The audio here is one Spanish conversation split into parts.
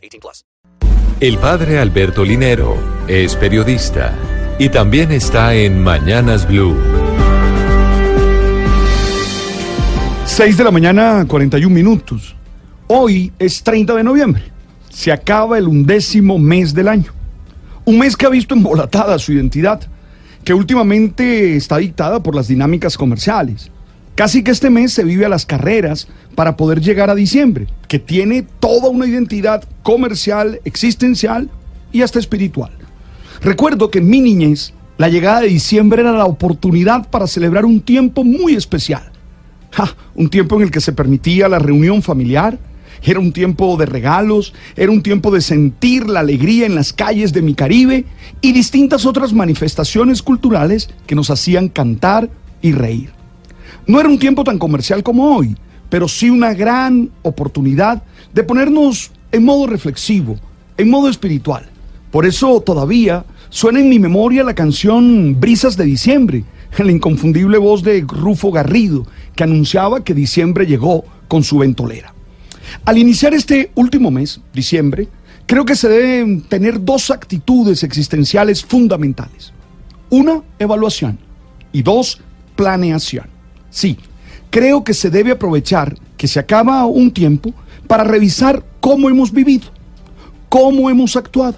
18 plus. El padre Alberto Linero es periodista y también está en Mañanas Blue. 6 de la mañana, 41 minutos. Hoy es 30 de noviembre. Se acaba el undécimo mes del año. Un mes que ha visto embolatada su identidad que últimamente está dictada por las dinámicas comerciales. Casi que este mes se vive a las carreras para poder llegar a diciembre, que tiene toda una identidad comercial, existencial y hasta espiritual. Recuerdo que en mi niñez la llegada de diciembre era la oportunidad para celebrar un tiempo muy especial. un tiempo en el que se permitía la reunión familiar, era un tiempo de regalos, era un tiempo de sentir la alegría en las calles de mi Caribe y distintas otras manifestaciones culturales que nos hacían cantar y reír. No era un tiempo tan comercial como hoy, pero sí una gran oportunidad de ponernos en modo reflexivo, en modo espiritual. Por eso todavía suena en mi memoria la canción Brisas de Diciembre, en la inconfundible voz de Rufo Garrido, que anunciaba que diciembre llegó con su ventolera. Al iniciar este último mes, diciembre, creo que se deben tener dos actitudes existenciales fundamentales. Una, evaluación. Y dos, planeación. Sí, creo que se debe aprovechar que se acaba un tiempo para revisar cómo hemos vivido, cómo hemos actuado,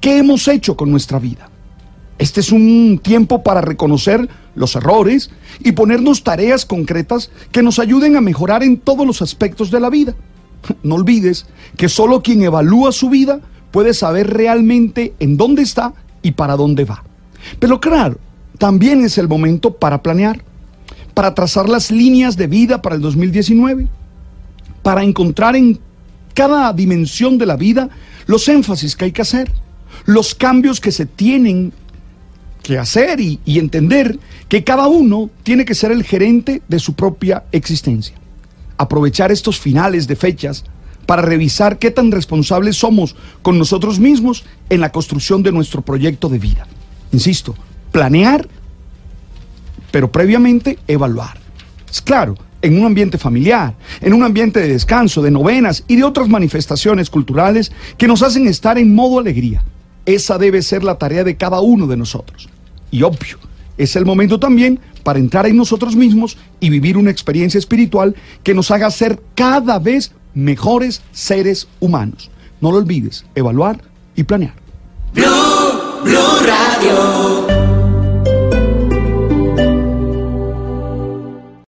qué hemos hecho con nuestra vida. Este es un tiempo para reconocer los errores y ponernos tareas concretas que nos ayuden a mejorar en todos los aspectos de la vida. No olvides que solo quien evalúa su vida puede saber realmente en dónde está y para dónde va. Pero claro, también es el momento para planear, para trazar las líneas de vida para el 2019, para encontrar en cada dimensión de la vida los énfasis que hay que hacer, los cambios que se tienen que hacer y, entender que cada uno tiene que ser el gerente de su propia existencia aprovechar estos finales de fechas para revisar qué tan responsables somos con nosotros mismos en la construcción de nuestro proyecto de vida. Insisto, planear, pero previamente evaluar. Es claro, en un ambiente familiar, en un ambiente de descanso, de novenas y de otras manifestaciones culturales que nos hacen estar en modo alegría. Esa debe ser la tarea de cada uno de nosotros. Y obvio, es el momento también para entrar en nosotros mismos y vivir una experiencia espiritual que nos haga ser cada vez mejores seres humanos. No lo olvides, evaluar y planear.